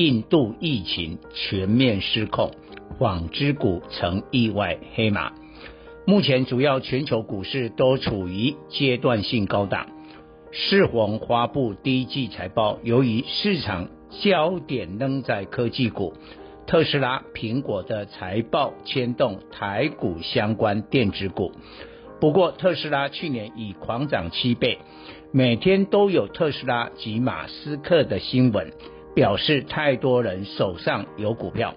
印度疫情全面失控，纺织股成意外黑马。目前主要全球股市都处于阶段性高档。世宏发布第一季财报，由于市场焦点仍在科技股，特斯拉、苹果的财报牵动台股相关电子股。不过，特斯拉去年已狂涨七倍。每天都有特斯拉及马斯克的新闻，表示太多人手上有股票。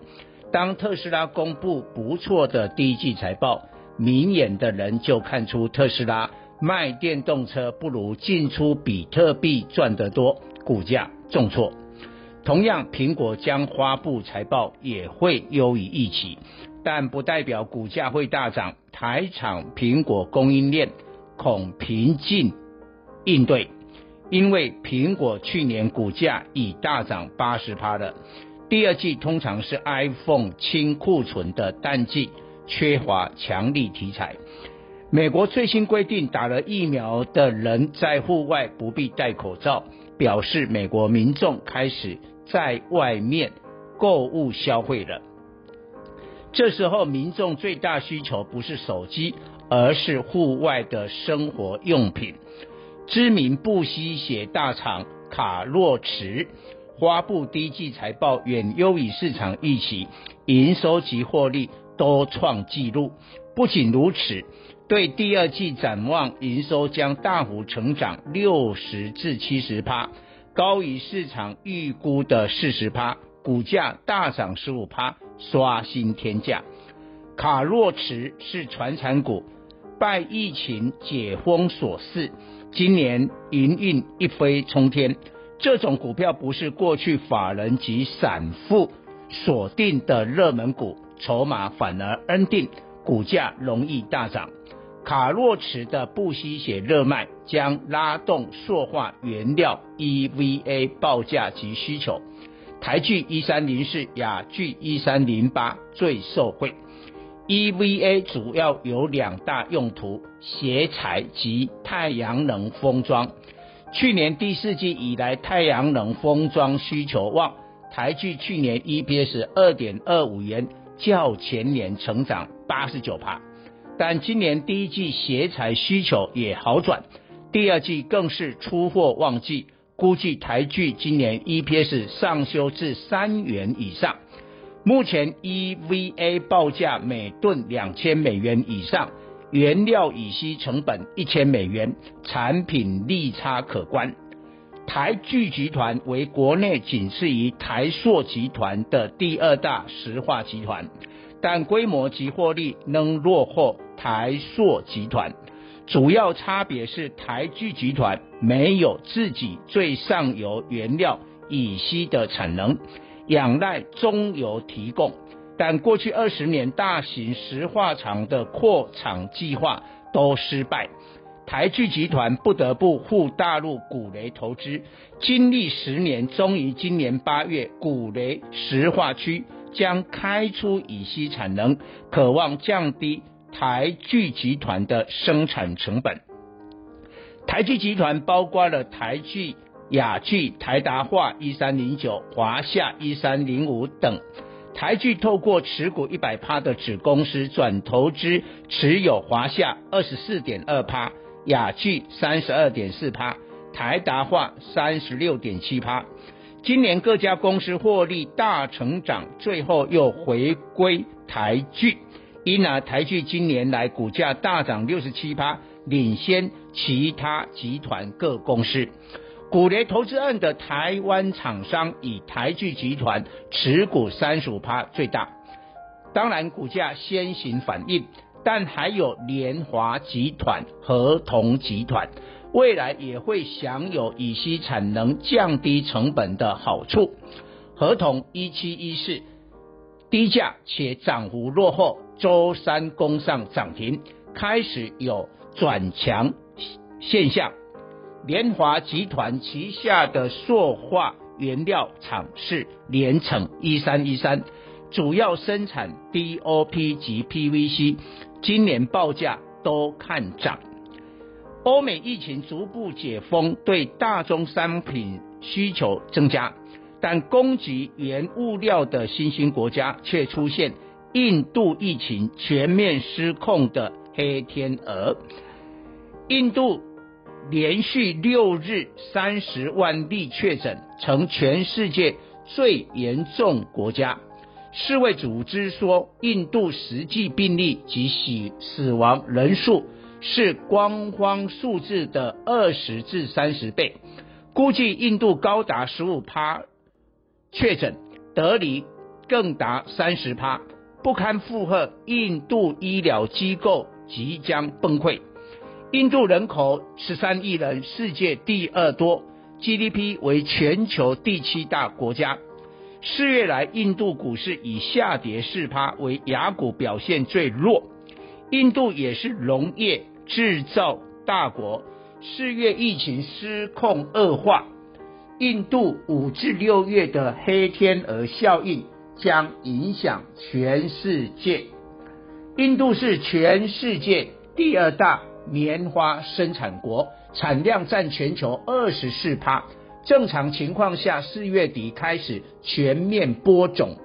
当特斯拉公布不错的第一季财报，明眼的人就看出特斯拉卖电动车不如进出比特币赚得多，股价重挫。同样，苹果将发布财报也会优于预期，但不代表股价会大涨。台厂苹果供应链恐平静。应对，因为苹果去年股价已大涨八十趴了。第二季通常是 iPhone 清库存的淡季，缺乏强力题材。美国最新规定，打了疫苗的人在户外不必戴口罩，表示美国民众开始在外面购物消费了。这时候，民众最大需求不是手机，而是户外的生活用品。知名布吸血大厂卡洛驰发布第一季财报远优于市场预期，营收及获利都创纪录。不仅如此，对第二季展望，营收将大幅成长六十至七十趴，高于市场预估的四十趴，股价大涨十五趴，刷新天价。卡洛驰是传产股，拜疫情解封所赐。今年营运一飞冲天，这种股票不是过去法人及散户锁定的热门股，筹码反而安定，股价容易大涨。卡洛驰的不吸血热卖将拉动塑化原料 EVA 报价及需求，台聚一三零四、亚聚一三零八最受惠。EVA 主要有两大用途：鞋材及太阳能封装。去年第四季以来，太阳能封装需求旺，台聚去年 EPS 二点二五元，较前年成长八十九趴。但今年第一季鞋材需求也好转，第二季更是出货旺季，估计台聚今年 EPS 上修至三元以上。目前 EVA 报价每吨两千美元以上，原料乙烯成本一千美元，产品利差可观。台聚集团为国内仅次于台塑集团的第二大石化集团，但规模及获利仍落后台塑集团。主要差别是台聚集团没有自己最上游原料乙烯的产能。仰赖中油提供，但过去二十年大型石化厂的扩厂计划都失败，台聚集团不得不赴大陆古雷投资，经历十年，终于今年八月，古雷石化区将开出乙烯产能，渴望降低台聚集团的生产成本。台聚集团包括了台聚。雅聚、台达化一三零九、华夏一三零五等，台剧透过持股一百趴的子公司转投资持有华夏二十四点二趴、雅聚三十二点四趴、台达化三十六点七趴。今年各家公司获利大成长，最后又回归台剧，因而台剧今年来股价大涨六十七趴，领先其他集团各公司。股雷投资案的台湾厂商以台聚集团持股三十五趴最大，当然股价先行反应，但还有联华集团、合同集团，未来也会享有乙烯产能降低成本的好处。合同一七一四低价且涨幅落后，周三攻上涨停，开始有转强现象。联华集团旗下的塑化原料厂是联成一三一三，主要生产 DOP 及 PVC，今年报价都看涨。欧美疫情逐步解封，对大宗商品需求增加，但供给原物料的新兴国家却出现印度疫情全面失控的黑天鹅。印度连续六日三十万例确诊，成全世界最严重国家。世卫组织说，印度实际病例及死死亡人数是官方数字的二十至三十倍，估计印度高达十五趴确诊，德里更达三十趴，不堪负荷，印度医疗机构即将崩溃。印度人口十三亿人，世界第二多，GDP 为全球第七大国家。四月来，印度股市以下跌四趴为雅股表现最弱。印度也是农业制造大国，四月疫情失控恶化，印度五至六月的黑天鹅效应将影响全世界。印度是全世界第二大棉花生产国，产量占全球二十四趴。正常情况下，四月底开始全面播种，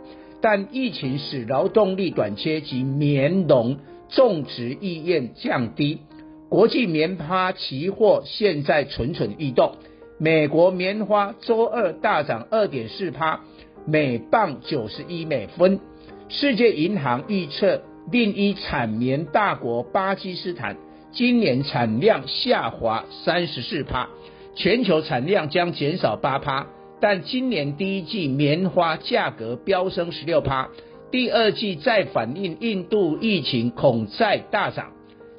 但疫情使劳动力短缺及棉农种植意愿降低。国际棉花期货现在蠢蠢欲动，美国棉花周二大涨二点四趴，每磅九十一美分。世界银行预测，另一产棉大国巴基斯坦今年产量下滑三十四趴。全球产量将减少八趴，但今年第一季棉花价格飙升十六趴，第二季再反映印度疫情恐再大涨，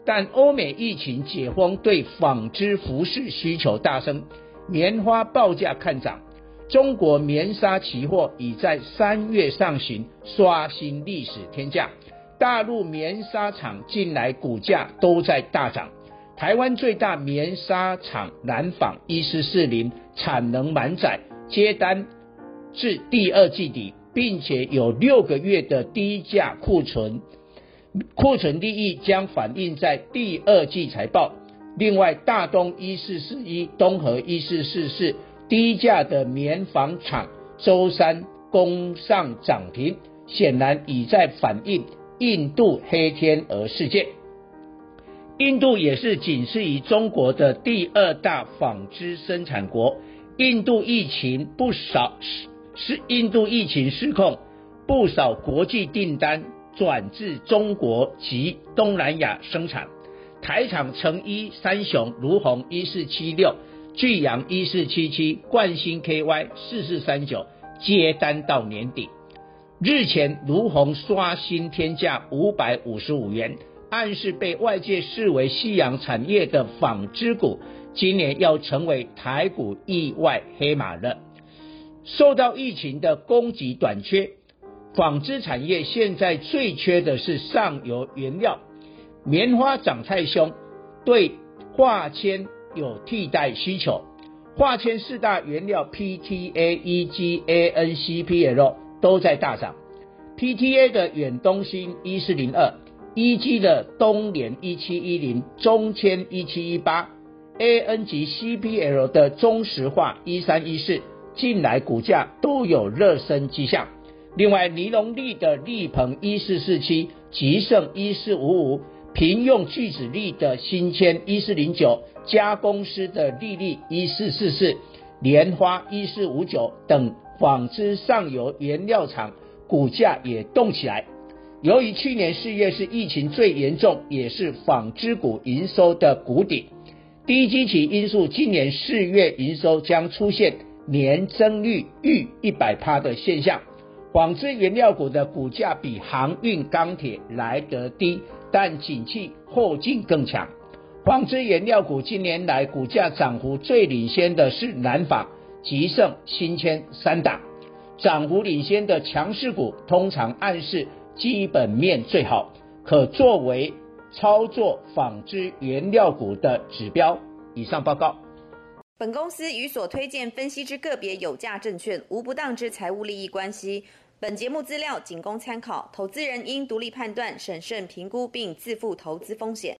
但欧美疫情解封对纺织服饰需求大增，棉花报价看涨。中国棉纱期货已在三月上旬刷新历史天价，大陆棉纱厂近来股价都在大涨。台湾最大棉纱厂南纺一四四零产能满载，接单至第二季底，并且有六个月的低价库存，库存利益将反映在第二季财报。另外，大东一四四一、东和一四四四低价的棉纺厂周三攻上涨停，显然已在反映印度黑天鹅事件。印度也是仅次于中国的第二大纺织生产国。印度疫情不少是是印度疫情失控，不少国际订单转至中国及东南亚生产。台厂成衣、三雄、如虹一四七六、聚阳一四七七、冠星 KY 四四三九接单到年底。日前卢鸿刷新天价五百五十五元。暗示被外界视为夕阳产业的纺织股，今年要成为台股意外黑马了。受到疫情的供给短缺，纺织产业现在最缺的是上游原料。棉花涨太凶，对化纤有替代需求。化纤四大原料 PTA、EG、AN、CPL 都在大涨。PTA 的远东新一四零二。一 G 的东联一七一零，中签一七一八，AN 及 CPL 的中石化一三一四，近来股价都有热身迹象。另外，尼龙利的利鹏一四四七，吉盛一四五五，平用聚酯力的新签一四零九，加工师的利利一四四四，莲花一四五九等纺织上游原料厂股价也动起来。由于去年四月是疫情最严重，也是纺织股营收的谷底，低基期因素，今年四月营收将出现年增率逾一百趴的现象。纺织原料股的股价比航运、钢铁来得低，但景气后劲更强。纺织原料股近年来股价涨幅最领先的是南纺、吉盛、新签三档。涨幅领先的强势股，通常暗示基本面最好，可作为操作纺织原料股的指标。以上报告。本公司与所推荐分析之个别有价证券无不当之财务利益关系。本节目资料仅供参考，投资人应独立判断、审慎评估并自负投资风险。